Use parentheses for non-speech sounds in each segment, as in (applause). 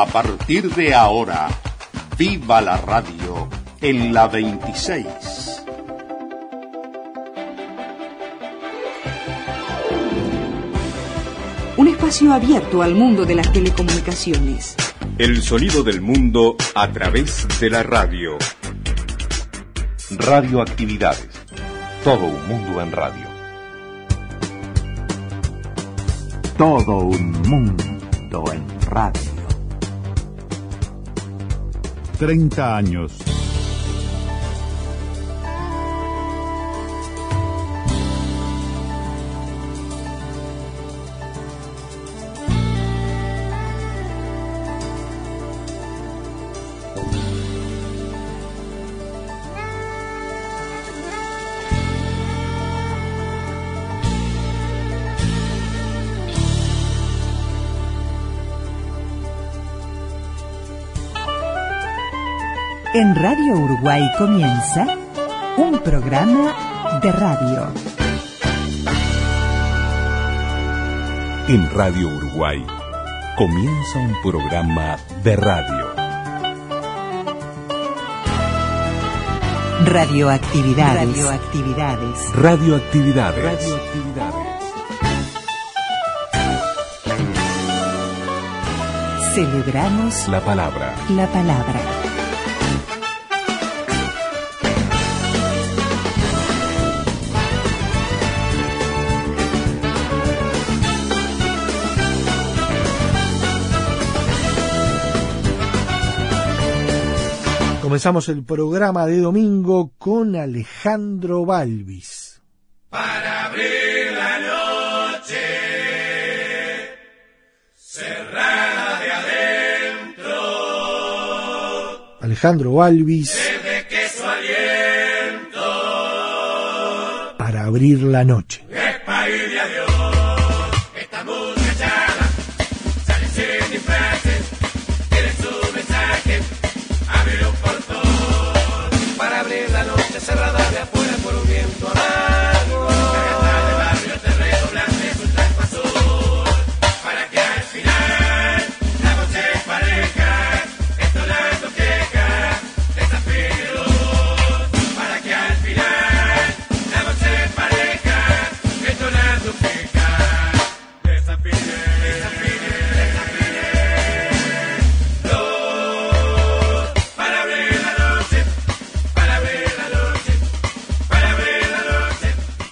A partir de ahora, viva la radio en la 26. Un espacio abierto al mundo de las telecomunicaciones. El sonido del mundo a través de la radio. Radioactividades. Todo un mundo en radio. Todo un mundo en radio. 30 años. En Radio Uruguay comienza un programa de radio. En Radio Uruguay comienza un programa de radio. Radioactividades. Radioactividades. Radioactividades. Radioactividades. Celebramos La palabra. la palabra. Comenzamos el programa de domingo con Alejandro Balvis. Para abrir la noche, cerrada de adentro, Alejandro Balvis de queso aliento, para abrir la noche.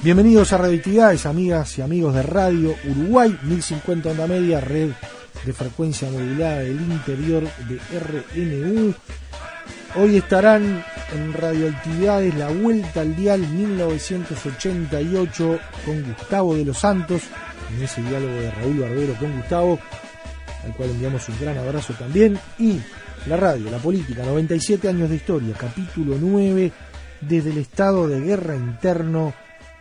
Bienvenidos a Radioactividades, amigas y amigos de Radio Uruguay, 1050 onda media, red de frecuencia modulada del interior de RNU. Hoy estarán en Radioactividades la vuelta al dial 1988 con Gustavo de los Santos, en ese diálogo de Raúl Barbero con Gustavo, al cual enviamos un gran abrazo también, y la radio, la política, 97 años de historia, capítulo 9, desde el estado de guerra interno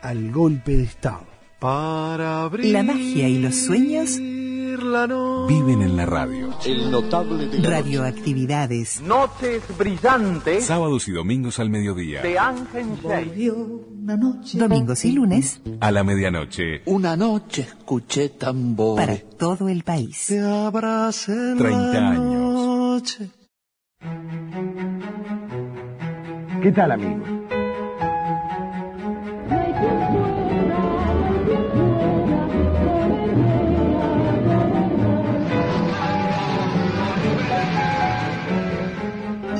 al golpe de Estado. Para abrir La magia y los sueños la noche. Viven en la radio. El notable de Radioactividades. Noches brillantes Sábados y domingos al mediodía. de Ángel Shea. Domingos y lunes A la medianoche. Una noche escuché tambores. para todo el país. Te abracé en 30 la años. noche. ¿Qué tal amigos?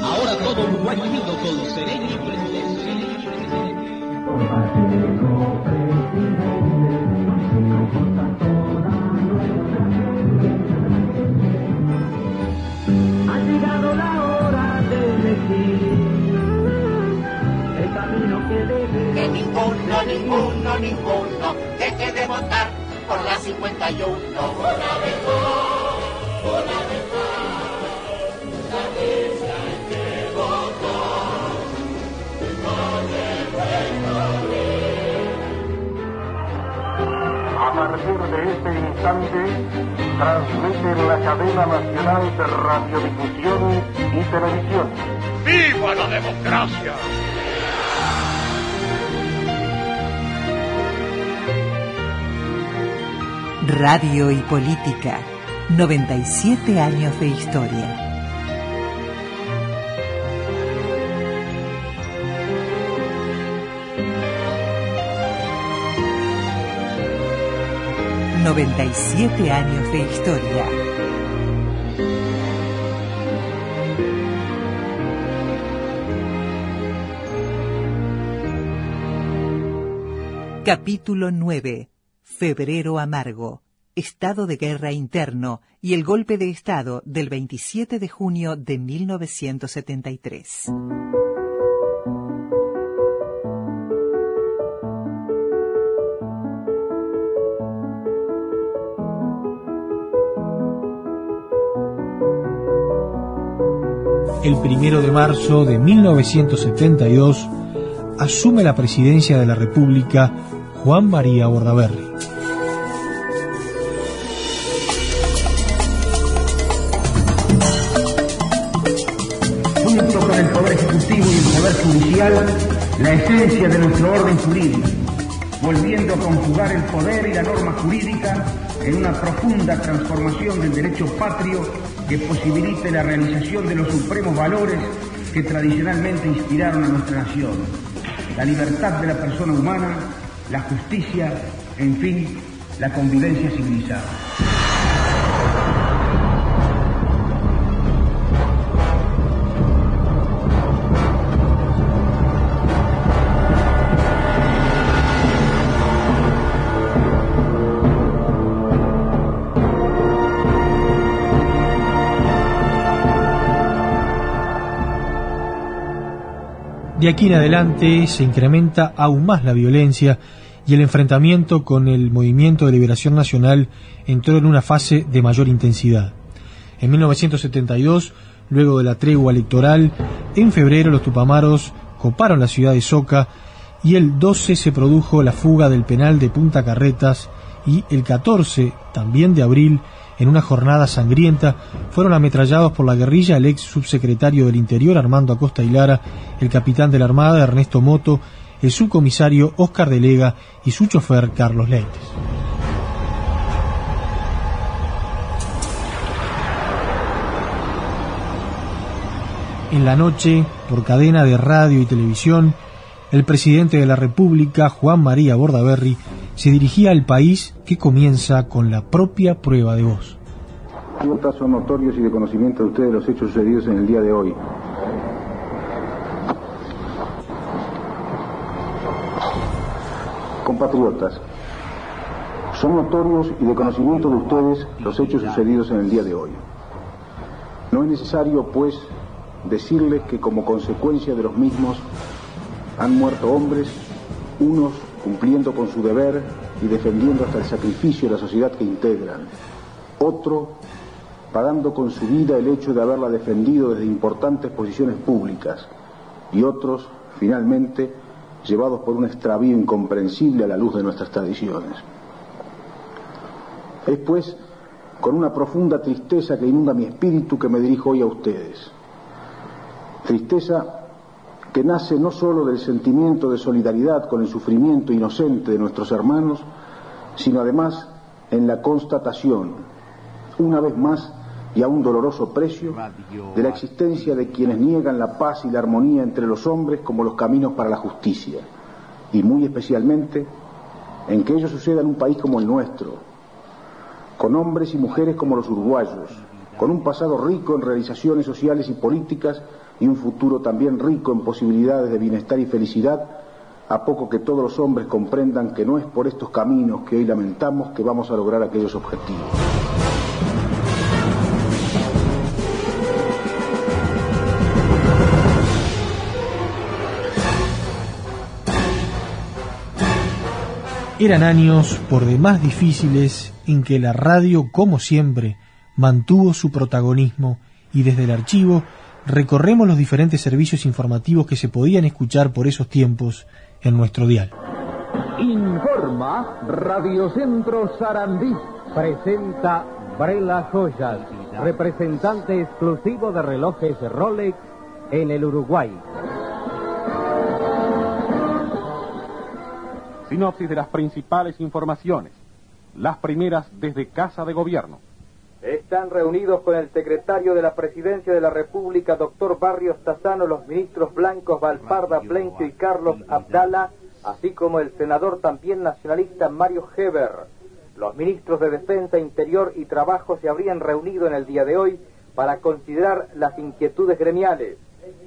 Ahora todo Uruguay unido con Sereni Ha llegado la hora de elegir el camino que debe. Que ninguno, ninguno, ninguno deje de votar por la 51. Una vez más, una vez más, la dicha hay que votar. A partir de este instante, transmite la cadena nacional de radiodifusión y televisión. ¡Viva la democracia! Radio y política. 97 años de historia. ¡97 años de historia! Capítulo 9. Febrero amargo. Estado de guerra interno y el golpe de Estado del 27 de junio de 1973. El primero de marzo de 1972 asume la presidencia de la República Juan María Bordaberry. La esencia de nuestro orden jurídico, volviendo a conjugar el poder y la norma jurídica en una profunda transformación del derecho patrio que posibilite la realización de los supremos valores que tradicionalmente inspiraron a nuestra nación. La libertad de la persona humana, la justicia, en fin, la convivencia civilizada. De aquí en adelante se incrementa aún más la violencia y el enfrentamiento con el Movimiento de Liberación Nacional entró en una fase de mayor intensidad. En 1972, luego de la tregua electoral, en febrero los tupamaros coparon la ciudad de Soca y el 12 se produjo la fuga del penal de Punta Carretas y el 14, también de abril, en una jornada sangrienta, fueron ametrallados por la guerrilla el ex subsecretario del Interior Armando Acosta y Lara, el capitán de la Armada Ernesto Moto, el subcomisario Oscar Delega y su chofer Carlos Leites. En la noche, por cadena de radio y televisión, el presidente de la República, Juan María Bordaberry, se dirigía al país que comienza con la propia prueba de voz. Compatriotas son notorios y de conocimiento de ustedes los hechos sucedidos en el día de hoy. Compatriotas, son notorios y de conocimiento de ustedes los hechos sucedidos en el día de hoy. No es necesario, pues, decirles que como consecuencia de los mismos han muerto hombres, unos cumpliendo con su deber y defendiendo hasta el sacrificio de la sociedad que integran, otro pagando con su vida el hecho de haberla defendido desde importantes posiciones públicas, y otros, finalmente, llevados por un extravío incomprensible a la luz de nuestras tradiciones. Es pues con una profunda tristeza que inunda mi espíritu que me dirijo hoy a ustedes. Tristeza que nace no sólo del sentimiento de solidaridad con el sufrimiento inocente de nuestros hermanos, sino además en la constatación, una vez más y a un doloroso precio, de la existencia de quienes niegan la paz y la armonía entre los hombres como los caminos para la justicia, y muy especialmente en que ello suceda en un país como el nuestro, con hombres y mujeres como los uruguayos, con un pasado rico en realizaciones sociales y políticas y un futuro también rico en posibilidades de bienestar y felicidad, a poco que todos los hombres comprendan que no es por estos caminos que hoy lamentamos que vamos a lograr aquellos objetivos. Eran años por demás difíciles en que la radio, como siempre, mantuvo su protagonismo y desde el archivo recorremos los diferentes servicios informativos que se podían escuchar por esos tiempos en nuestro dial. Informa Radio Centro Sarandí. Presenta Brela Joyas, representante exclusivo de relojes Rolex en el Uruguay. Sinopsis de las principales informaciones. Las primeras desde Casa de Gobierno. Están reunidos con el secretario de la Presidencia de la República, doctor Barrios Tazano, los ministros blancos Valparda, Plencio y Carlos Abdala, así como el senador también nacionalista Mario Heber. Los ministros de Defensa, Interior y Trabajo se habrían reunido en el día de hoy para considerar las inquietudes gremiales.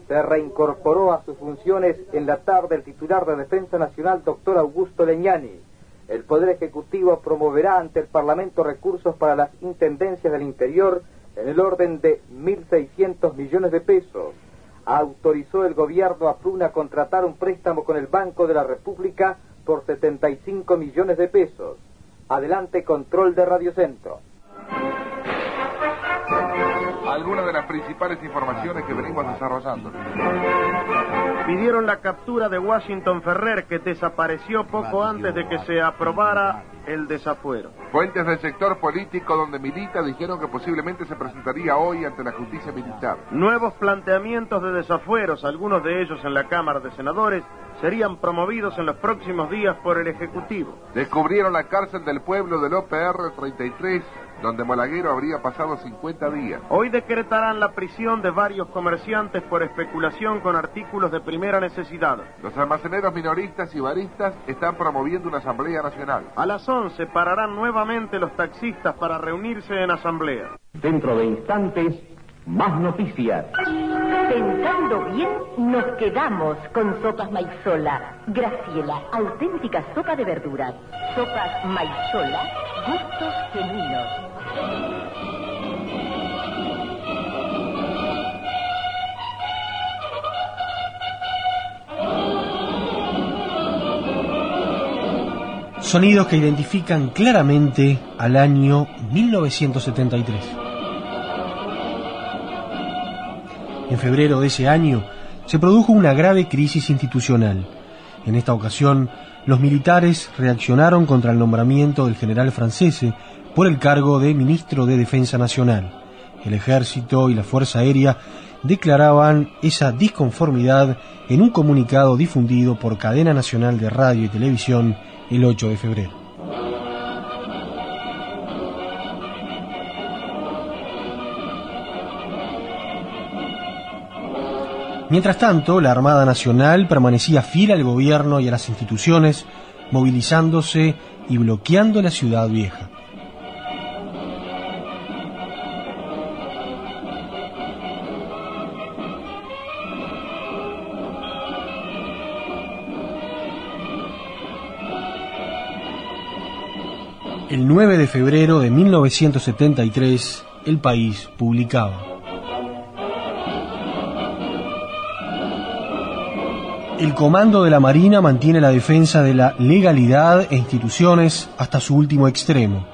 Se reincorporó a sus funciones en la tarde el titular de Defensa Nacional, doctor Augusto Leñani. El Poder Ejecutivo promoverá ante el Parlamento recursos para las intendencias del interior en el orden de 1.600 millones de pesos. Autorizó el gobierno a Pruna a contratar un préstamo con el Banco de la República por 75 millones de pesos. Adelante, control de Radio Centro algunas de las principales informaciones que venimos desarrollando. Pidieron la captura de Washington Ferrer, que desapareció poco antes de que se aprobara el desafuero. Fuentes del sector político donde milita dijeron que posiblemente se presentaría hoy ante la justicia militar. Nuevos planteamientos de desafueros, algunos de ellos en la Cámara de Senadores, serían promovidos en los próximos días por el Ejecutivo. Descubrieron la cárcel del pueblo del OPR 33 donde Malaguero habría pasado 50 días. Hoy decretarán la prisión de varios comerciantes por especulación con artículos de primera necesidad. Los almaceneros minoristas y baristas están promoviendo una asamblea nacional. A las 11 pararán nuevamente los taxistas para reunirse en asamblea. Dentro de instantes, más noticias. Pensando bien, nos quedamos con sopas Maizola. Graciela, auténtica sopa de verduras. Sopas Maizola, gustos genuinos. Sonidos que identifican claramente al año 1973. En febrero de ese año se produjo una grave crisis institucional. En esta ocasión, los militares reaccionaron contra el nombramiento del general francés por el cargo de ministro de Defensa Nacional. El ejército y la Fuerza Aérea declaraban esa disconformidad en un comunicado difundido por Cadena Nacional de Radio y Televisión el 8 de febrero. Mientras tanto, la Armada Nacional permanecía fiel al gobierno y a las instituciones, movilizándose y bloqueando la ciudad vieja. El 9 de febrero de 1973, el país publicaba. El Comando de la Marina mantiene la defensa de la legalidad e instituciones hasta su último extremo.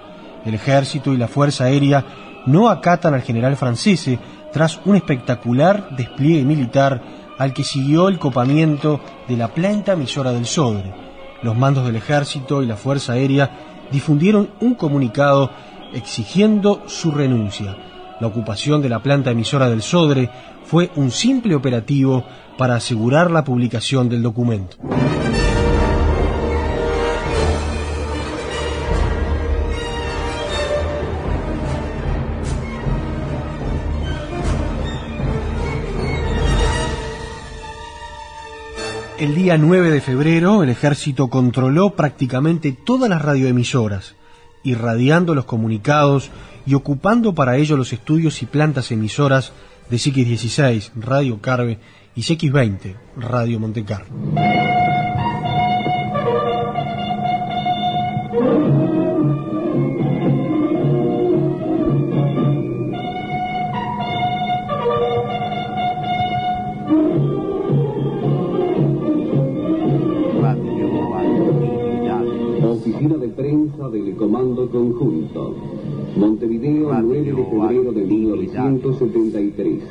El Ejército y la Fuerza Aérea no acatan al general francés tras un espectacular despliegue militar al que siguió el copamiento de la planta emisora del Sodre. Los mandos del Ejército y la Fuerza Aérea difundieron un comunicado exigiendo su renuncia. La ocupación de la planta emisora del Sodre fue un simple operativo para asegurar la publicación del documento. El día 9 de febrero el ejército controló prácticamente todas las radioemisoras, irradiando los comunicados y ocupando para ello los estudios y plantas emisoras de CX16, Radio Carve y CX20, Radio Montecarlo. Del Comando Conjunto. Montevideo, 9 de febrero de 1973.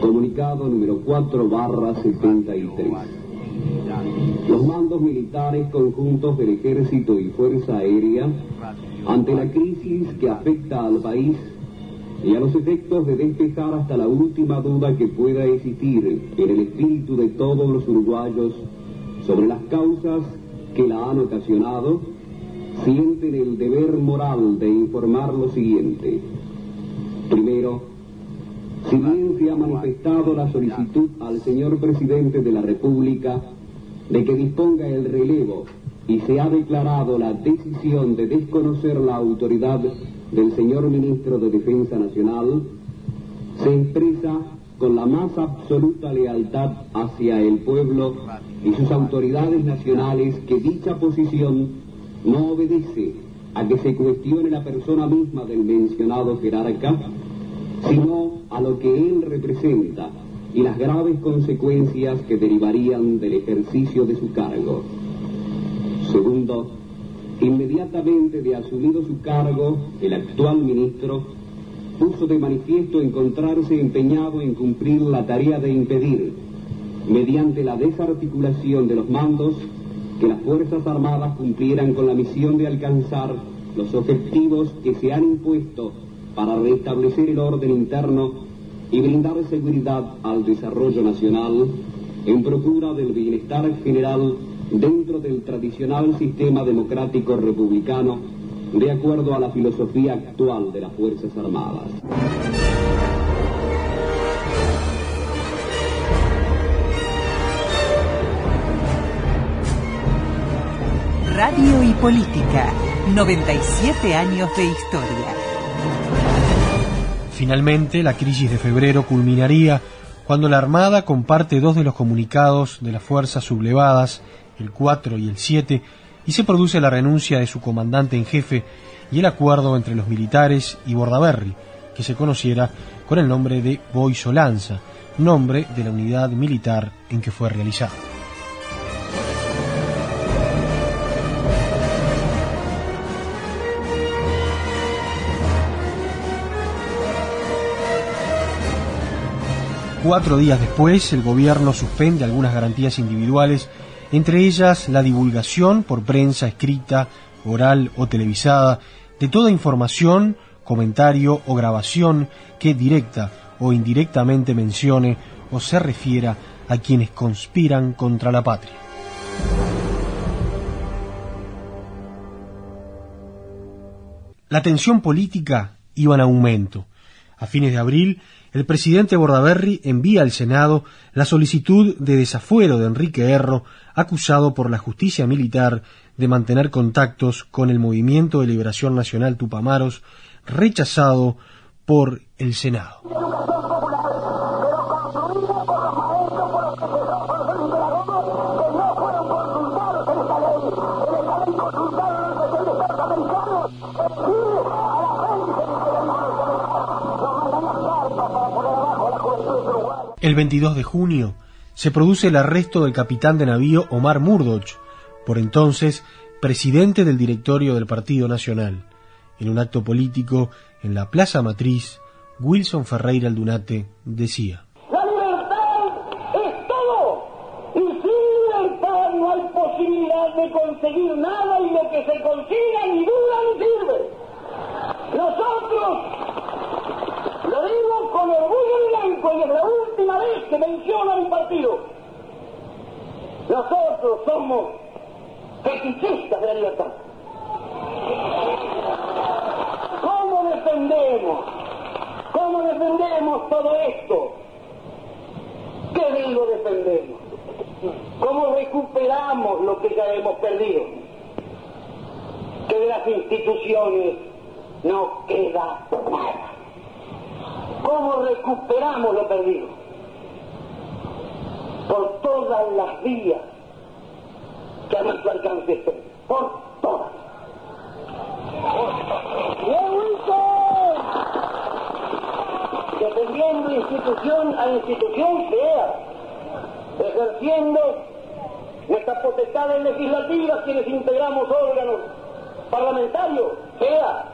Comunicado número 4 barra 73. Los mandos militares conjuntos del Ejército y Fuerza Aérea, ante la crisis que afecta al país y a los efectos de despejar hasta la última duda que pueda existir en el espíritu de todos los uruguayos sobre las causas que la han ocasionado, sienten el deber moral de informar lo siguiente. Primero, si bien se ha manifestado la solicitud al señor presidente de la República de que disponga el relevo y se ha declarado la decisión de desconocer la autoridad del señor ministro de Defensa Nacional, se expresa con la más absoluta lealtad hacia el pueblo y sus autoridades nacionales que dicha posición no obedece a que se cuestione la persona misma del mencionado jerarca, sino a lo que él representa y las graves consecuencias que derivarían del ejercicio de su cargo. Segundo, inmediatamente de asumido su cargo, el actual ministro puso de manifiesto encontrarse empeñado en cumplir la tarea de impedir, mediante la desarticulación de los mandos, que las Fuerzas Armadas cumplieran con la misión de alcanzar los objetivos que se han impuesto para restablecer el orden interno y brindar seguridad al desarrollo nacional en procura del bienestar general dentro del tradicional sistema democrático republicano de acuerdo a la filosofía actual de las Fuerzas Armadas. Radio y Política, 97 años de historia. Finalmente, la crisis de febrero culminaría cuando la Armada comparte dos de los comunicados de las fuerzas sublevadas, el 4 y el 7, y se produce la renuncia de su comandante en jefe y el acuerdo entre los militares y Bordaberry, que se conociera con el nombre de Boisolanza, nombre de la unidad militar en que fue realizado. Cuatro días después, el gobierno suspende algunas garantías individuales, entre ellas la divulgación por prensa escrita, oral o televisada de toda información, comentario o grabación que directa o indirectamente mencione o se refiera a quienes conspiran contra la patria. La tensión política iba en aumento. A fines de abril, el presidente Bordaberry envía al Senado la solicitud de desafuero de Enrique Erro, acusado por la justicia militar de mantener contactos con el Movimiento de Liberación Nacional Tupamaros, rechazado por el Senado. El 22 de junio se produce el arresto del capitán de navío Omar Murdoch, por entonces presidente del directorio del Partido Nacional. En un acto político en la Plaza Matriz, Wilson Ferreira Aldunate decía: La libertad es todo, y sin libertad no hay posibilidad de conseguir nada y lo que se consiga ni dura ni sirve. Nosotros lo digo con orgullo blanco y es la última vez que menciono a mi Nosotros somos fetichistas de la libertad. ¿Cómo defendemos? ¿Cómo defendemos todo esto? ¿Qué digo defendemos? ¿Cómo recuperamos lo que ya hemos perdido? Que de las instituciones no queda nada. ¿Cómo recuperamos lo perdido? Por todas las vías que a nuestro alcance estén. Por todas. Defendiendo institución a institución sea, ejerciendo nuestras potestades legislativas quienes integramos órganos parlamentarios, sea,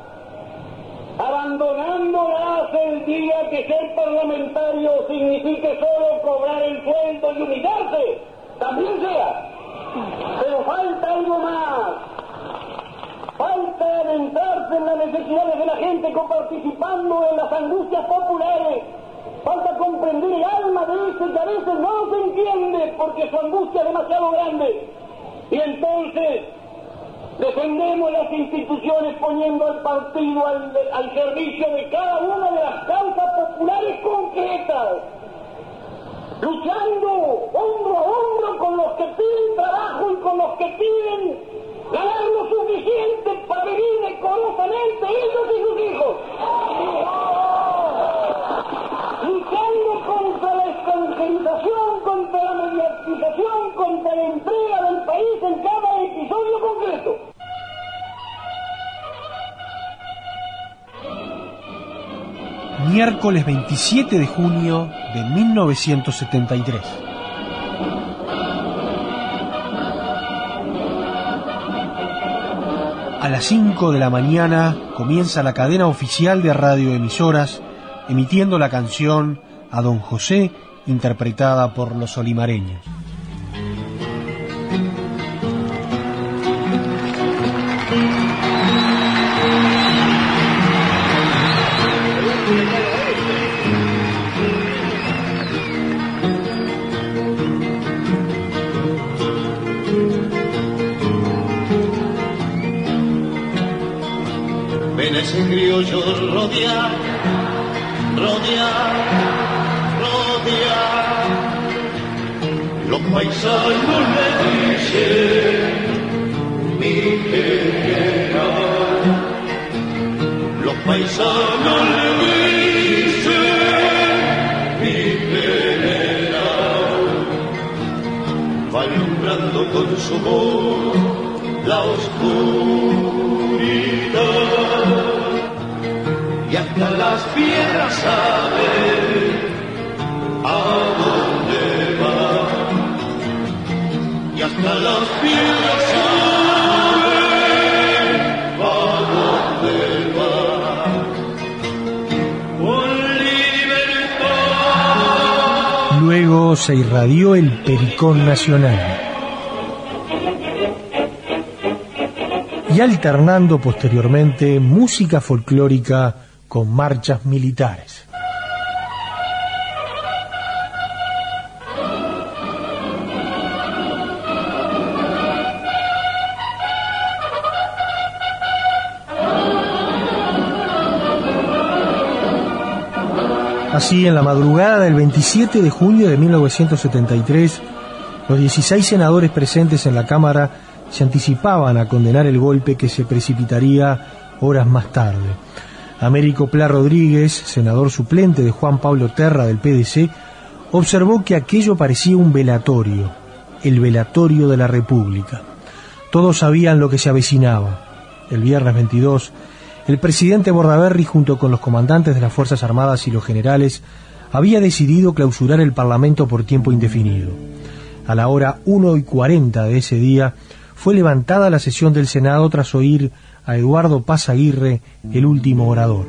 abandonándolas el día que ser parlamentario signifique solo cobrar el sueldo y humillarse, también sea. Pero falta algo más. Falta adentrarse en las necesidades de la gente participando en las angustias populares. Falta comprender el alma de ese que a veces no se entiende porque su angustia es demasiado grande. Y entonces defendemos las instituciones poniendo al partido al, al servicio de cada una de las causas populares concretas, luchando hombro a hombro con los que piden trabajo y con los que piden ganar lo suficiente para vivir decorosamente ellos y sus hijos. Luchando contra la extranjerización, contra la mediatización, contra la entrega del país en cada episodio concreto. Miércoles 27 de junio de 1973. A las 5 de la mañana comienza la cadena oficial de radioemisoras emitiendo la canción A Don José interpretada por los olimareños. Criollo rodear, rodear, rodear. Los paisanos le dicen, mi general. Los paisanos le dicen, mi general. Va alumbrando con su voz la oscuridad y hasta las piedras saben a dónde va. Y hasta las piedras saben a dónde va. Con libertad. Luego se irradió el Pericón Nacional. y alternando posteriormente música folclórica con marchas militares. Así, en la madrugada del 27 de junio de 1973, los 16 senadores presentes en la Cámara se anticipaban a condenar el golpe que se precipitaría horas más tarde. Américo Pla Rodríguez, senador suplente de Juan Pablo Terra del PDC, observó que aquello parecía un velatorio, el velatorio de la República. Todos sabían lo que se avecinaba. El viernes 22, el presidente Bordaberry, junto con los comandantes de las Fuerzas Armadas y los generales, había decidido clausurar el Parlamento por tiempo indefinido. A la hora 1 y 40 de ese día, fue levantada la sesión del Senado tras oír a Eduardo Paz Aguirre, el último orador.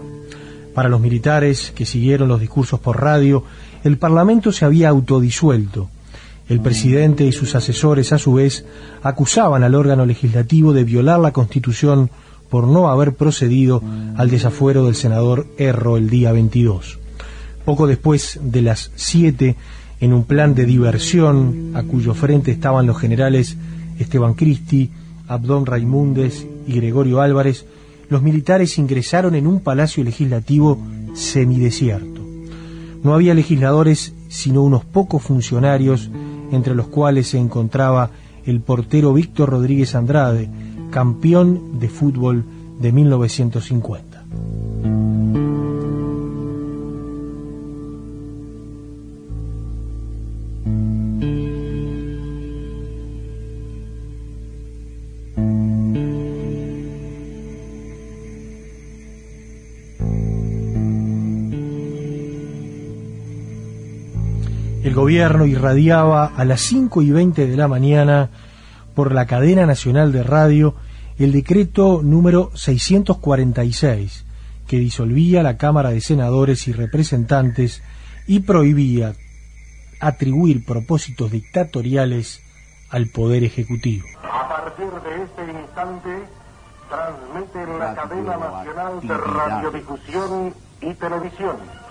Para los militares que siguieron los discursos por radio, el Parlamento se había autodisuelto. El presidente y sus asesores, a su vez, acusaban al órgano legislativo de violar la Constitución por no haber procedido al desafuero del senador Erro el día 22. Poco después de las 7, en un plan de diversión a cuyo frente estaban los generales Esteban Cristi, Abdón Raimundes y Gregorio Álvarez, los militares ingresaron en un palacio legislativo semidesierto. No había legisladores sino unos pocos funcionarios, entre los cuales se encontraba el portero Víctor Rodríguez Andrade, campeón de fútbol de 1950. El gobierno irradiaba a las 5 y 20 de la mañana por la cadena nacional de radio el decreto número 646 que disolvía la Cámara de Senadores y Representantes y prohibía atribuir propósitos dictatoriales al Poder Ejecutivo. A partir de este instante, transmite la cadena nacional de radiodifusión y televisión.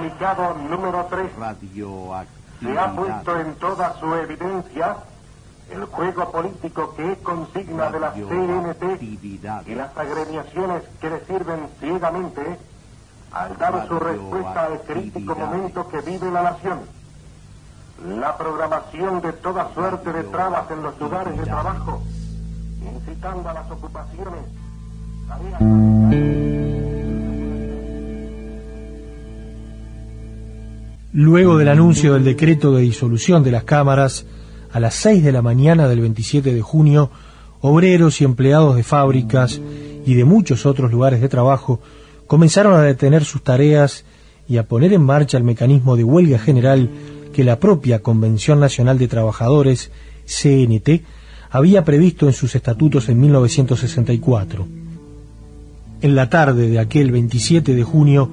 Comunicado número 3. Se ha puesto en toda su evidencia el juego político que es consigna de la CNT y las agremiaciones que le sirven ciegamente al dar su respuesta al crítico momento que vive la nación. La programación de toda suerte de trabas en los lugares de trabajo, incitando a las ocupaciones, Luego del anuncio del decreto de disolución de las cámaras, a las 6 de la mañana del 27 de junio, obreros y empleados de fábricas y de muchos otros lugares de trabajo comenzaron a detener sus tareas y a poner en marcha el mecanismo de huelga general que la propia Convención Nacional de Trabajadores, CNT, había previsto en sus estatutos en 1964. En la tarde de aquel 27 de junio,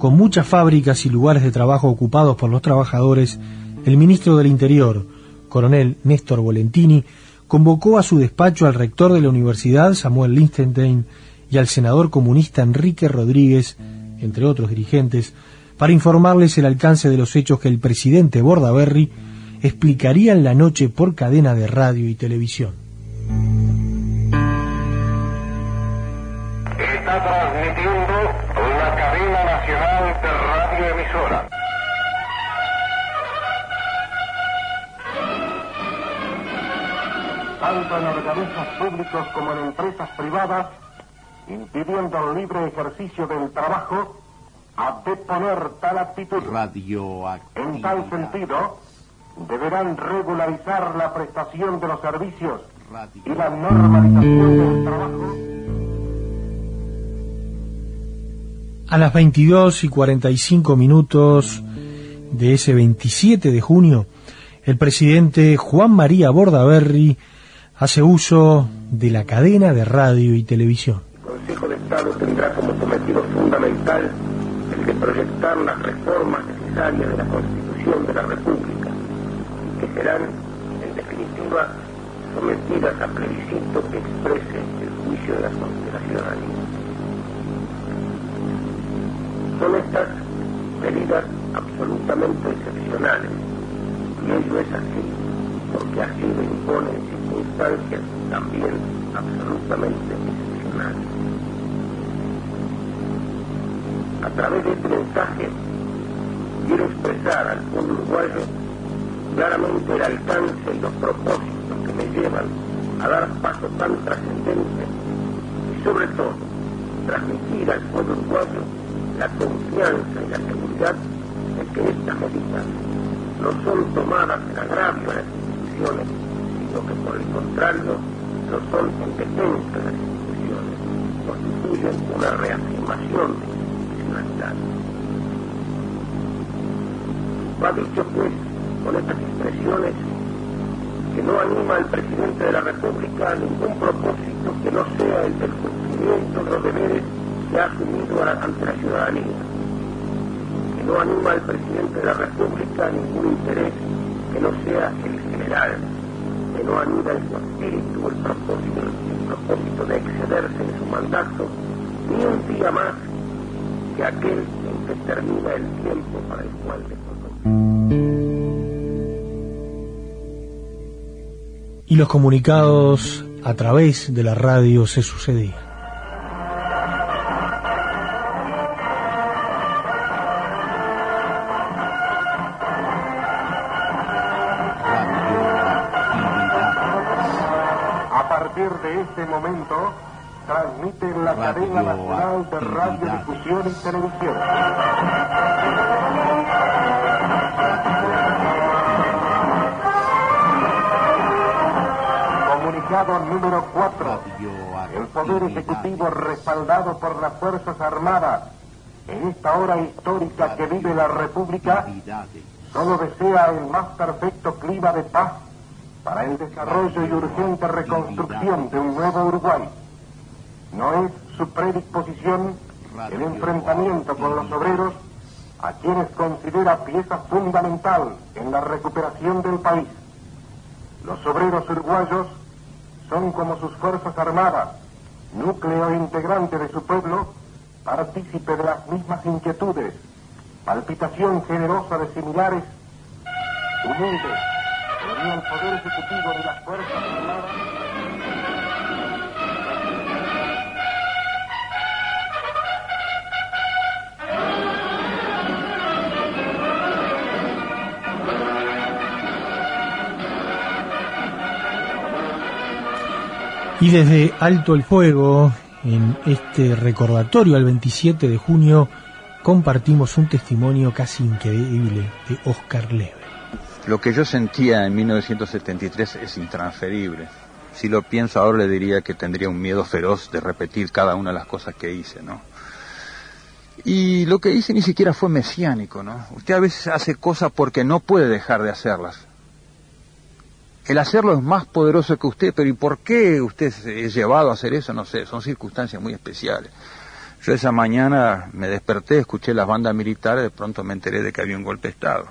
con muchas fábricas y lugares de trabajo ocupados por los trabajadores, el ministro del Interior, coronel Néstor Volentini, convocó a su despacho al rector de la universidad, Samuel Lichtenstein, y al senador comunista Enrique Rodríguez, entre otros dirigentes, para informarles el alcance de los hechos que el presidente Bordaberry explicaría en la noche por cadena de radio y televisión. Está transmitiendo la cadena nacional de radioemisora. Tanto en organismos públicos como en empresas privadas, impidiendo el libre ejercicio del trabajo, a deponer tal actitud. En tal sentido, deberán regularizar la prestación de los servicios y la normalización del trabajo. A las 22 y 45 minutos de ese 27 de junio, el presidente Juan María Bordaberry hace uso de la cadena de radio y televisión. El Consejo de Estado tendrá como cometido fundamental el de proyectar las reformas necesarias de la Constitución de la República, que serán, en definitiva, sometidas a plebiscito que exprese el juicio de la, de la ciudadanía. Y los comunicados a través de la radio se sucedían. A partir de este momento, transmite la cadena nacional de radiodifusión y televisión. Poder Ejecutivo respaldado por las Fuerzas Armadas en esta hora histórica que vive la República solo desea el más perfecto clima de paz para el desarrollo y urgente reconstrucción de un nuevo Uruguay. No es su predisposición el enfrentamiento con los obreros a quienes considera pieza fundamental en la recuperación del país. Los obreros uruguayos son como sus fuerzas armadas, núcleo integrante de su pueblo, partícipe de las mismas inquietudes, palpitación generosa de similares, humilde, tenía el poder ejecutivo de las Fuerzas Armadas. Y desde Alto el Fuego, en este recordatorio al 27 de junio, compartimos un testimonio casi increíble de Oscar Leve. Lo que yo sentía en 1973 es intransferible. Si lo pienso ahora le diría que tendría un miedo feroz de repetir cada una de las cosas que hice, ¿no? Y lo que hice ni siquiera fue mesiánico, ¿no? Usted a veces hace cosas porque no puede dejar de hacerlas. El hacerlo es más poderoso que usted, pero ¿y por qué usted es llevado a hacer eso? No sé, son circunstancias muy especiales. Yo esa mañana me desperté, escuché las bandas militares, de pronto me enteré de que había un golpe de Estado.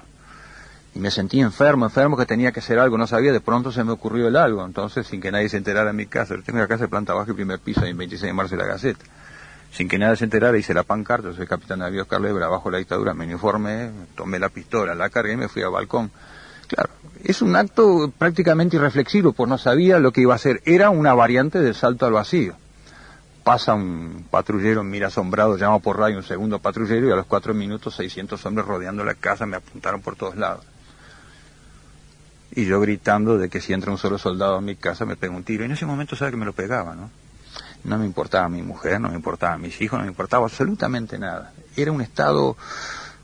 Y me sentí enfermo, enfermo, que tenía que hacer algo, no sabía, de pronto se me ocurrió el algo. Entonces, sin que nadie se enterara en mi casa, yo tengo la casa de planta baja y primer piso, en 26 de marzo de la Gaceta. Sin que nadie se enterara, hice la pancarta, soy capitán de avión Carlebra, bajo la dictadura, me uniformé, tomé la pistola, la cargué y me fui al balcón. Claro, es un acto prácticamente irreflexivo, pues no sabía lo que iba a hacer. Era una variante del salto al vacío. Pasa un patrullero, mira asombrado, llama por radio un segundo patrullero y a los cuatro minutos 600 hombres rodeando la casa me apuntaron por todos lados. Y yo gritando de que si entra un solo soldado a mi casa me pega un tiro. Y en ese momento sabe que me lo pegaba, ¿no? No me importaba mi mujer, no me importaba mis hijos, no me importaba absolutamente nada. Era un estado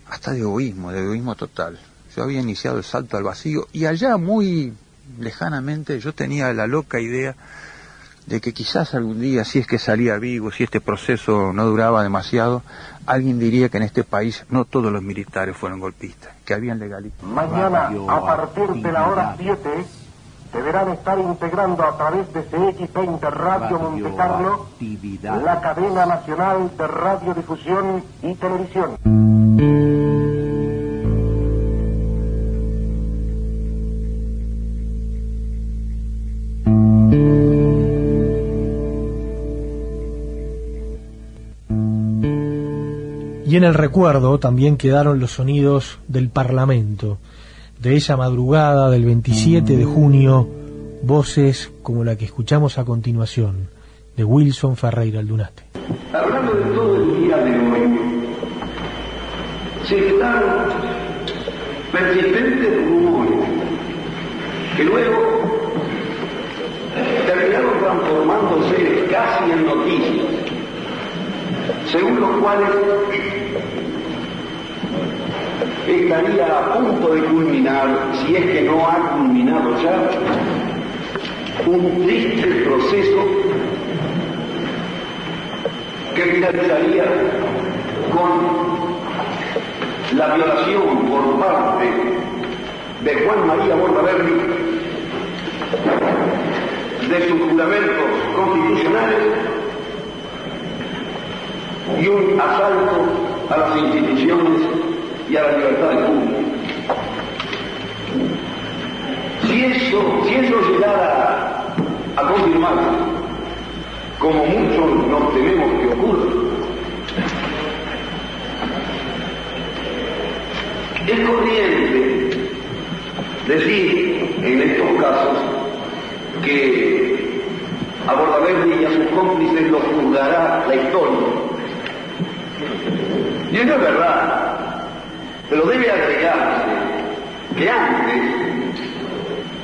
hasta de egoísmo, de egoísmo total. Yo había iniciado el salto al vacío y allá muy lejanamente yo tenía la loca idea de que quizás algún día, si es que salía vivo, si este proceso no duraba demasiado, alguien diría que en este país no todos los militares fueron golpistas, que habían legalizado. Mañana, a partir de la hora 7, deberán estar integrando a través de CX20 Radio Monte Carlo la cadena nacional de radiodifusión y televisión. Y en el recuerdo también quedaron los sonidos del Parlamento, de esa madrugada del 27 de junio, voces como la que escuchamos a continuación, de Wilson Ferreira Aldunate. Hablando de todo el día de hoy, se están persistentes rumores que luego terminaron transformándose casi en noticias, según los cuales estaría a punto de culminar, si es que no ha culminado ya, un triste proceso que finalizaría con la violación por parte de Juan María Bordaberry de sus fundamentos constitucionales y un asalto a las instituciones y a la libertad del público. Si eso, si eso llegara a confirmarse, como muchos nos tememos que ocurra, es corriente decir en estos casos que a Bordaberry y a sus cómplices los juzgará la historia. Y eso es verdad, pero debe agregarse que antes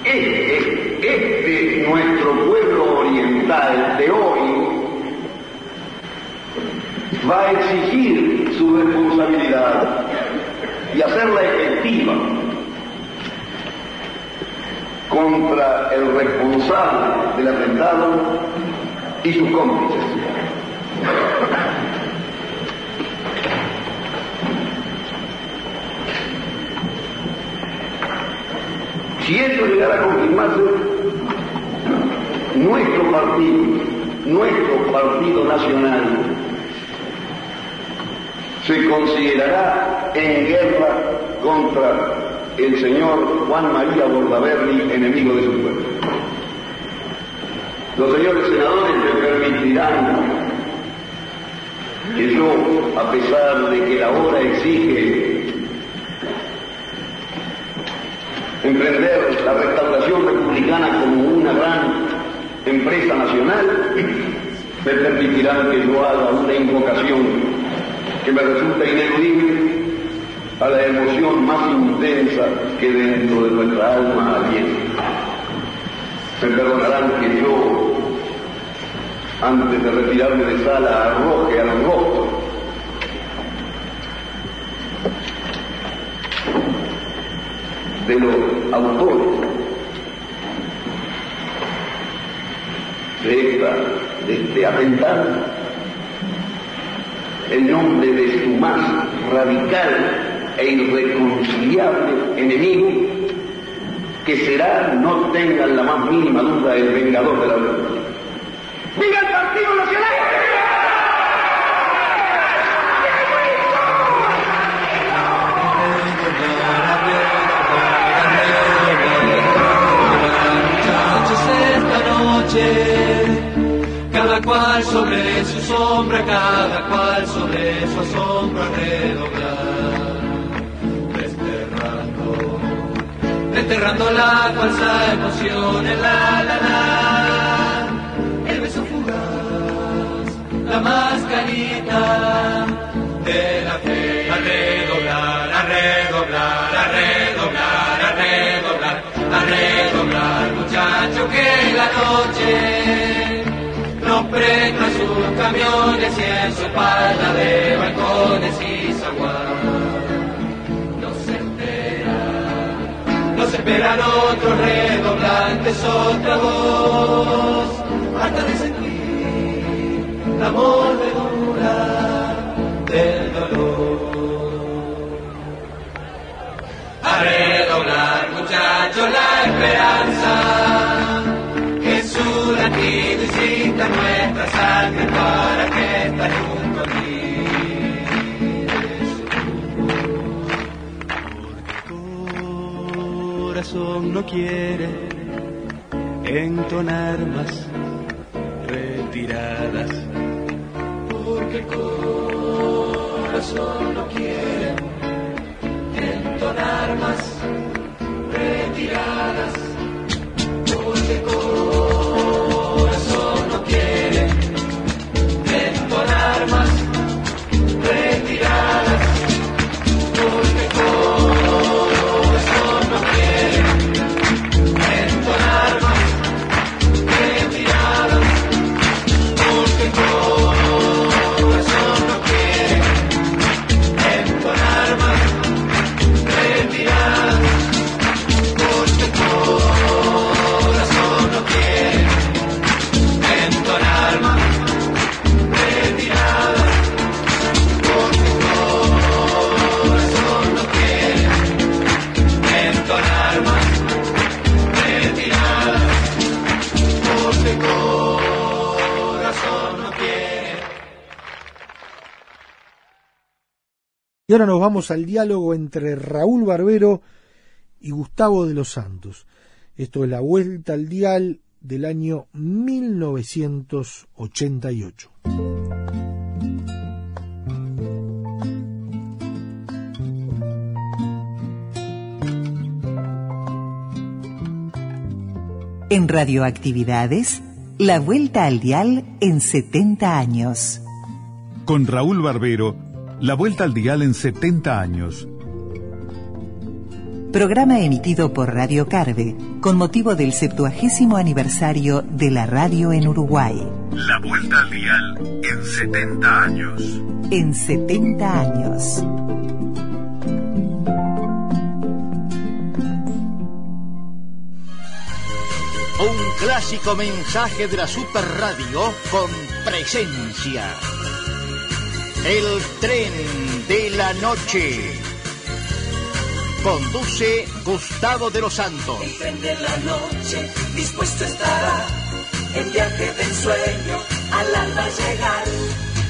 este, este nuestro pueblo oriental de hoy va a exigir su responsabilidad y hacerla efectiva contra el responsable del atentado y sus cómplices. Si eso llegara a confirmarse, nuestro partido, nuestro partido nacional, se considerará en guerra contra el señor Juan María Bordaberry, enemigo de su pueblo. Los señores senadores me permitirán que yo, a pesar de que la hora exige emprender la restauración republicana como una gran empresa nacional, me permitirán que yo haga una invocación que me resulta ineludible a la emoción más intensa que dentro de nuestra alma alienta. Me perdonarán que yo, antes de retirarme de sala, arroje al rostro de los autores de, esta, de este en nombre de su más radical e irreconciliable enemigo, que será, no tengan la más mínima duda, el vengador de la revolución. ¡Viva el Partido Nacional! Sobre su sombra, cada cual sobre su asombro redoblar, desterrando, desterrando la falsa emoción, el la la la, el beso fugaz, la mascarita de la fe, a redoblar, a redoblar, a redoblar, a redoblar, a redoblar, muchacho, que la noche no prenda sus camiones y en su espalda de balcones y zaguán. Nos espera, nos esperan otros redoblantes, otra voz, harta de sentir la mordedura del dolor. A redoblar, muchachos, la esperanza, nuestra sangre para que esta junto a ti. corazón no quiere entonar más retiradas. Porque el corazón no quiere entonar más retiradas. Porque corazón Y ahora nos vamos al diálogo entre Raúl Barbero y Gustavo de los Santos. Esto es la vuelta al dial del año 1988. En Radioactividades, la vuelta al dial en 70 años. Con Raúl Barbero, la vuelta al dial en 70 años. Programa emitido por Radio Carve con motivo del 70 aniversario de la radio en Uruguay. La vuelta al dial en 70 años. En 70 años. Un clásico mensaje de la Super Radio con presencia. El tren de la noche. Conduce Gustavo de los Santos. El tren de la noche dispuesto estará en viaje del sueño al alba llegar.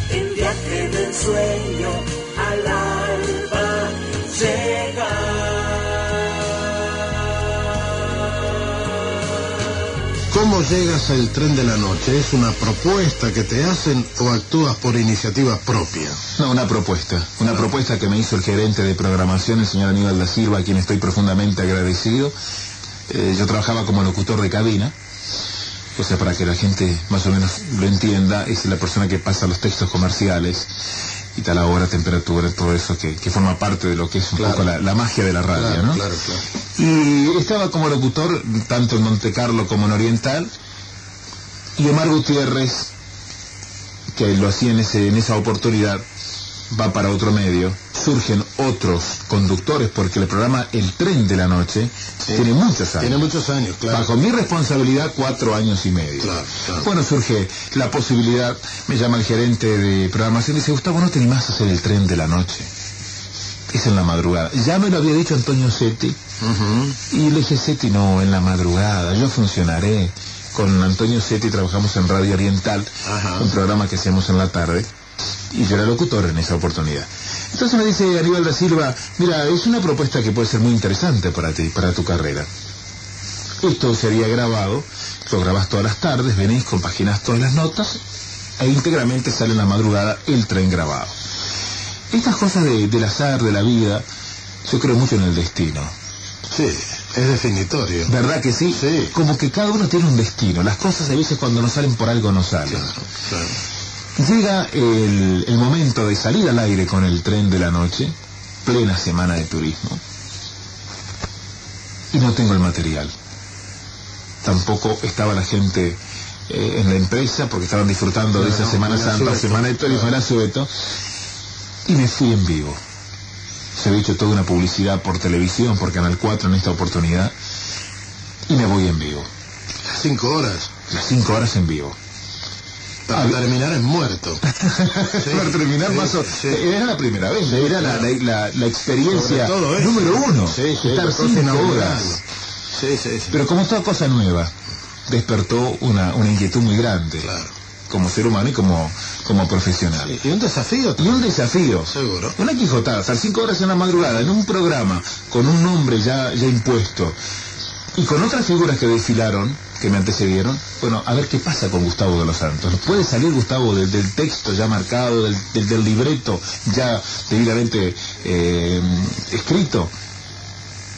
En viaje del sueño al alba llegar. ¿Cómo llegas al tren de la noche? ¿Es una propuesta que te hacen o actúas por iniciativa propia? No, una propuesta. Una propuesta que me hizo el gerente de programación, el señor Aníbal da Silva, a quien estoy profundamente agradecido. Eh, yo trabajaba como locutor de cabina. O sea, para que la gente más o menos lo entienda, es la persona que pasa los textos comerciales y tal hora, temperatura, todo eso que, que forma parte de lo que es un Claro. poco la, la magia de la radio, Claro, ¿no? claro, claro. Y estaba como locutor tanto en Monte Carlo como en Oriental. Y Omar Gutiérrez, que lo hacía en, ese, en esa oportunidad, va para otro medio. Surgen otros conductores porque el programa El Tren de la Noche tiene muchos años. Tiene muchos años, claro. Bajo mi responsabilidad, cuatro años y medio. Bueno, surge la posibilidad, me llama el gerente de programación y dice, Gustavo, ¿no te animás a hacer el tren de la noche? Es en la madrugada. Ya me lo había dicho Antonio Setti. Y le dije, Setti, no, en la madrugada, yo funcionaré. Con Antonio Setti trabajamos en Radio Oriental, un programa que hacemos en la tarde. Y yo era locutor en esa oportunidad. Entonces me dice Aníbal da Silva, mira, es una propuesta que puede ser muy interesante para ti, para tu carrera. Esto sería grabado, lo grabás todas las tardes, venís, compaginás todas las notas e íntegramente sale en la madrugada el tren grabado. Estas cosas de- del azar, de la vida, yo creo mucho en el destino. Sí, es definitorio. ¿Verdad que sí? Como que cada uno tiene un destino. Las cosas a veces cuando no salen por algo no salen. Llega el, el momento de salir al aire con el tren de la noche, plena semana de turismo, y no tengo el material. Tampoco estaba la gente eh, en la empresa porque estaban disfrutando de esa Semana Santa, Semana de Turismo, era sueto, y me fui en vivo. Se había hecho toda una publicidad por televisión, por Canal 4 en esta oportunidad, y me voy en vivo. Las cinco horas. Las cinco horas en vivo. Para terminar en muerto. (laughs) Para terminar más o- Era la primera vez, Sí, era la, claro. la- la experiencia Sobre todo eso. número uno. Sí, sí, estar. Sí, sí, sí. Pero como toda cosa nueva, despertó una, una inquietud muy grande. Como ser humano y como, como profesional. Y un desafío. Y un desafío. Seguro. Una quijotada, estar cinco horas en la madrugada, en un programa, con un nombre ya, ya impuesto, y con otras figuras que desfilaron, que me antecedieron, bueno, a ver qué pasa con Gustavo de los Santos. ¿Puede salir Gustavo del, texto ya marcado, del libreto ya debidamente eh, escrito?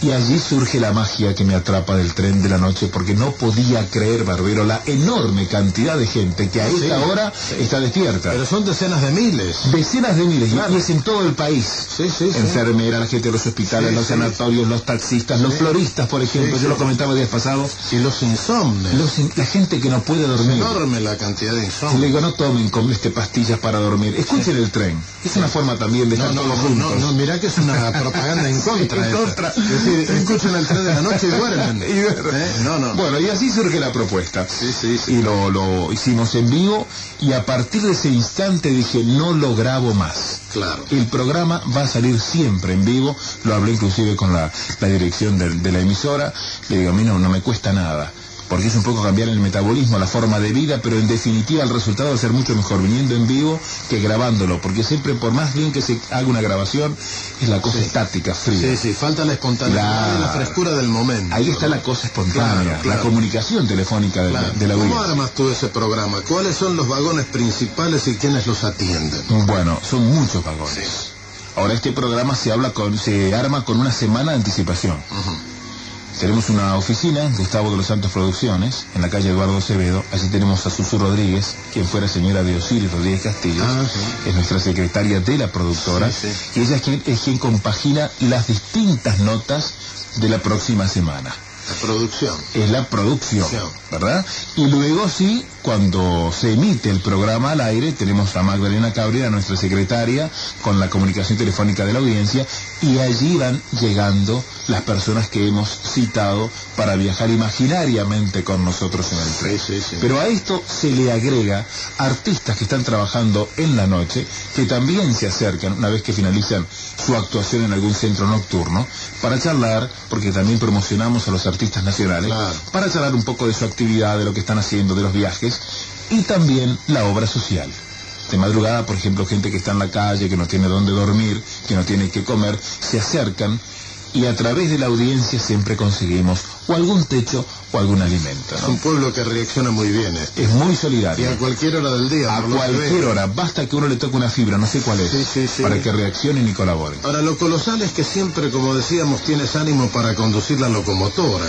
Y allí surge la magia que me atrapa del tren de la noche, porque no podía creer, Barbero, la enorme cantidad de gente que a Sí, esta hora sí. está despierta. Pero son decenas de miles. Decenas de miles, Claro. y es en todo el país. Sí. Enfermeras, la gente de los hospitales, los sanatorios, los taxistas, los floristas, por ejemplo, yo lo comentaba días pasados. Y los insomnes. Los in- la gente que no puede dormir. Enorme la cantidad de insomnes. le digo, no tomen con este pastillas para dormir. Escuchen el tren. Es una forma también de estar no, todos no, juntos. no, no, mirá que es una (laughs) propaganda en contra. En esa. contra. Decir, escuchen el tren de la noche y duermen. (laughs) Y. ¿Eh? No, no. Bueno, y así surge la propuesta. Y lo, lo hicimos en vivo y a partir de ese instante dije, no lo grabo más. Claro. El programa va a salir siempre en vivo, lo hablé inclusive con la, la dirección del- de, la emisora, le digo, a mí no, no me cuesta nada, porque es un poco cambiar el metabolismo, la forma de vida, pero en definitiva el resultado va a ser mucho mejor viniendo en vivo que grabándolo, porque siempre por más bien que se haga una grabación, es la cosa estática, fría. Sí, sí, falta la espontaneidad y la frescura del momento. Ahí está la cosa espontánea, Claro, claro. la comunicación telefónica de, Claro. de la ¿Cómo armas tú ese programa? ¿Cuáles son los vagones principales y quiénes los atienden? Bueno, son muchos vagones. Ahora este programa se habla con, se arma con una semana de anticipación. Tenemos una oficina, Gustavo de los Santos Producciones, en la calle Eduardo Acevedo. Allí tenemos a Susu Rodríguez, quien fuera señora de Osiris Rodríguez Castillo. Ah, Es nuestra secretaria de la productora. Y ella es quien, es quien compagina las distintas notas de la próxima semana. La producción. Es la producción, ¿verdad? Y luego sí, cuando se emite el programa al aire, tenemos a Magdalena Cabrera, nuestra secretaria, con la comunicación telefónica de la audiencia, y allí van llegando las personas que hemos citado para viajar imaginariamente con nosotros en el tren. Pero a esto se le agrega artistas que están trabajando en la noche, que también se acercan una vez que finalizan su actuación en algún centro nocturno, para charlar, porque también promocionamos a los artistas nacionales, para charlar un poco de su actividad, de lo que están haciendo, de los viajes, y también la obra social. De madrugada, por ejemplo, gente que está en la calle, que no tiene dónde dormir, que no tiene que comer, se acercan y a través de la audiencia siempre conseguimos o algún techo o algún alimento. Es un pueblo que reacciona muy bien. eh. Es muy solidario. Y a cualquier hora del día. A cualquier hora, basta que uno le toque una fibra, no sé cuál es, Sí, sí, sí. para que reaccionen y colaboren. Ahora, lo colosal es que siempre, como decíamos, tienes ánimo para conducir la locomotora.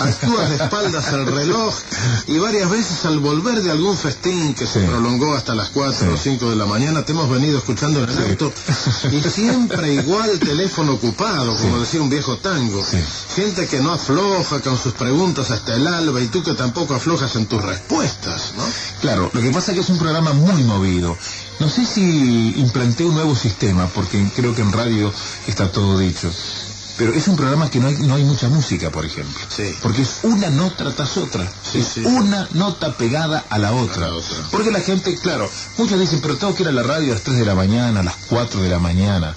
Actúas de espaldas al reloj y varias veces al volver de algún festín que se prolongó hasta las 4 o 5 de la mañana, te hemos venido escuchando en el auto y siempre igual teléfono ocupado, como decía un viejo tango. Gente que no afloja con sus preguntas hasta el alba y tú que tampoco aflojas en tus respuestas, ¿no? Claro, lo que pasa es que es un programa muy movido. No sé si implanté un nuevo sistema, porque creo que en radio está todo dicho. Pero es un programa que no hay, no hay mucha música, por ejemplo. Porque es una nota tras otra. es una nota pegada a la otra. Porque la gente, claro, muchos dicen, pero tengo que ir a la radio a las 3 de la mañana, a las 4 de la mañana.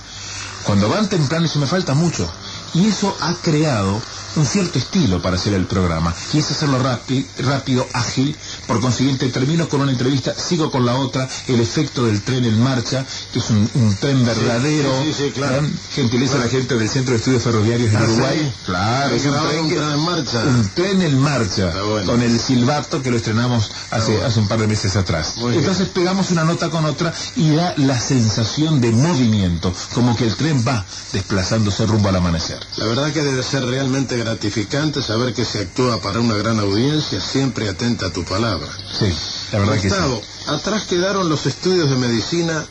Cuando van temprano eso me falta mucho. Y eso ha creado un cierto estilo para hacer el programa. Y es hacerlo rápido, ágil. Por consiguiente, termino con una entrevista, sigo con la otra, el efecto del tren en marcha, que es un, un tren verdadero. sí, sí, claro. Gran Gentiliza a la gente del Centro de Estudios Ferroviarios de Ah, Uruguay. Claro, es un tren, un tren en marcha. un tren en marcha, bueno. con el silbato que lo estrenamos hace, bueno. hace un par de meses atrás. Muy bien. Entonces pegamos una nota con otra y da la sensación de movimiento, como que el tren va desplazándose rumbo al amanecer. La verdad que debe ser realmente gratificante saber que se actúa para una gran audiencia, siempre atenta a tu palabra. Sí, la verdad que sí. Gustavo, atrás quedaron los estudios de medicina,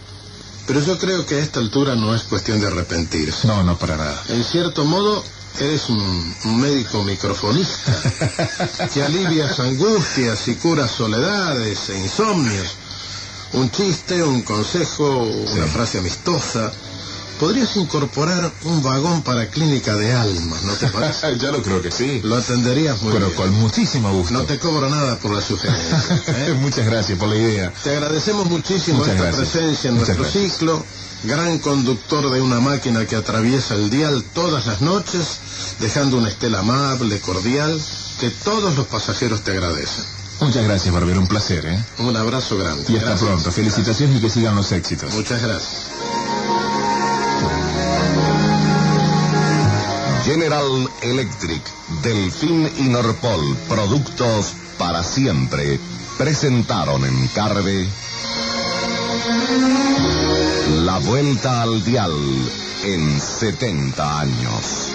pero yo creo que a esta altura no es cuestión de arrepentirse. No, no para nada. En cierto modo, eres un, un médico microfonista (laughs) que alivias angustias y curas soledades e insomnios. Un chiste, un consejo, una frase amistosa. Podrías incorporar un vagón para clínica de almas, ¿no te (laughs) parece? ya lo creo que sí. Lo atenderías muy Pero bien. con muchísimo gusto. No te cobro nada por la sugerencia. (laughs) ¿eh? Muchas gracias por la idea. Te agradecemos muchísimo Muchas esta gracias. presencia en Muchas nuestro gracias. ciclo. Gran conductor de una máquina que atraviesa el dial todas las noches, dejando una estela amable, cordial, que todos los pasajeros te agradecen. Muchas gracias, Barbero. Un placer, ¿eh? Un abrazo grande. Y hasta Gracias. pronto. Felicitaciones y que sigan los éxitos. Muchas gracias. General Electric, Delfín y Norpol, productos para siempre, presentaron en Carve La Vuelta al Dial en 70 años.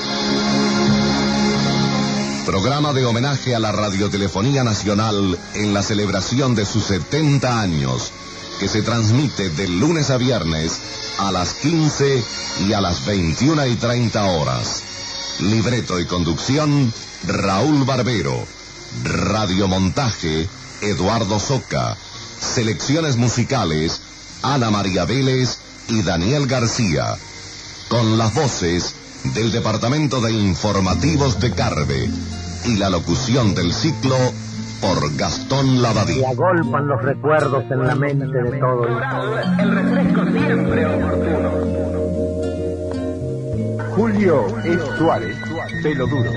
Programa de homenaje a la Radiotelefonía Nacional en la celebración de sus 70 años, que se transmite de lunes a viernes a las 15 y a las 21 y 30 horas. Libreto y conducción, Raúl Barbero. Radiomontaje, Eduardo Soca. Selecciones musicales, Ana María Vélez y Daniel García. Con las voces del Departamento de Informativos de Carve y la locución del ciclo por Gastón Lavadí. Y agolpan los recuerdos en la mente de todos. El refresco siempre oportuno. Julio E. Suárez, pelo duro.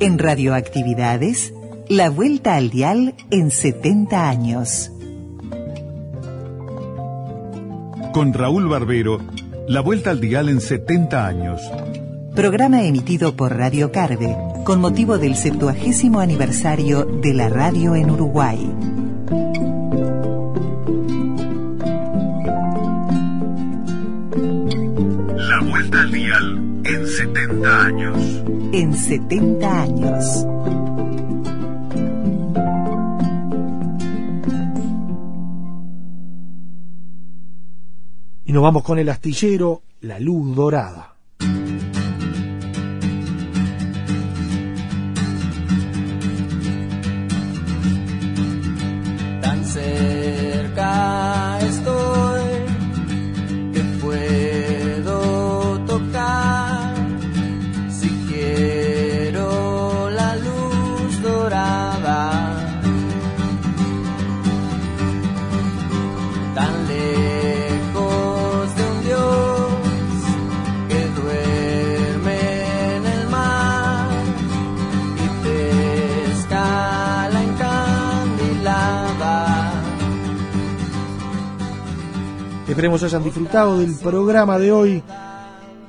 En Radioactividades, la vuelta al dial en 70 años. Con Raúl Barbero, la vuelta al dial en 70 años. Programa emitido por Radio Carve con motivo del 70 aniversario de la radio en Uruguay. 70 años. En 70 años. Y nos vamos con el astillero La Luz Dorada. Esperemos hayan disfrutado del programa de hoy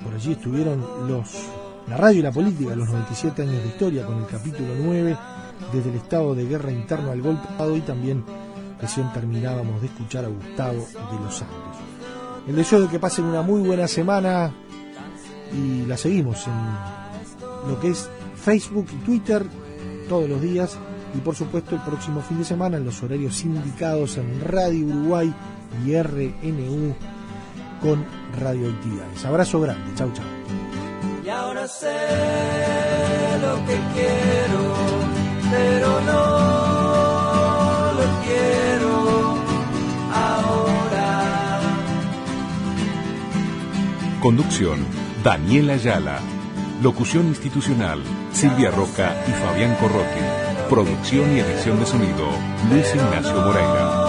Por allí estuvieron los la radio y la política, los 97 años de historia, con el capítulo 9, desde el estado de guerra interno al golpe y también recién terminábamos de escuchar a Gustavo de los Santos. El deseo de que pasen una muy buena semana y la seguimos en lo que es Facebook y Twitter todos los días y por supuesto el próximo fin de semana en los horarios indicados en Radio Uruguay y RNU con radioactividades. Abrazo grande, chau chau. Y ahora sé lo que quiero, pero no lo quiero ahora. Conducción, Daniela Ayala. Locución institucional, Silvia Roca y Fabián Corrotti. Producción y edición de sonido, Luis Ignacio Moreira.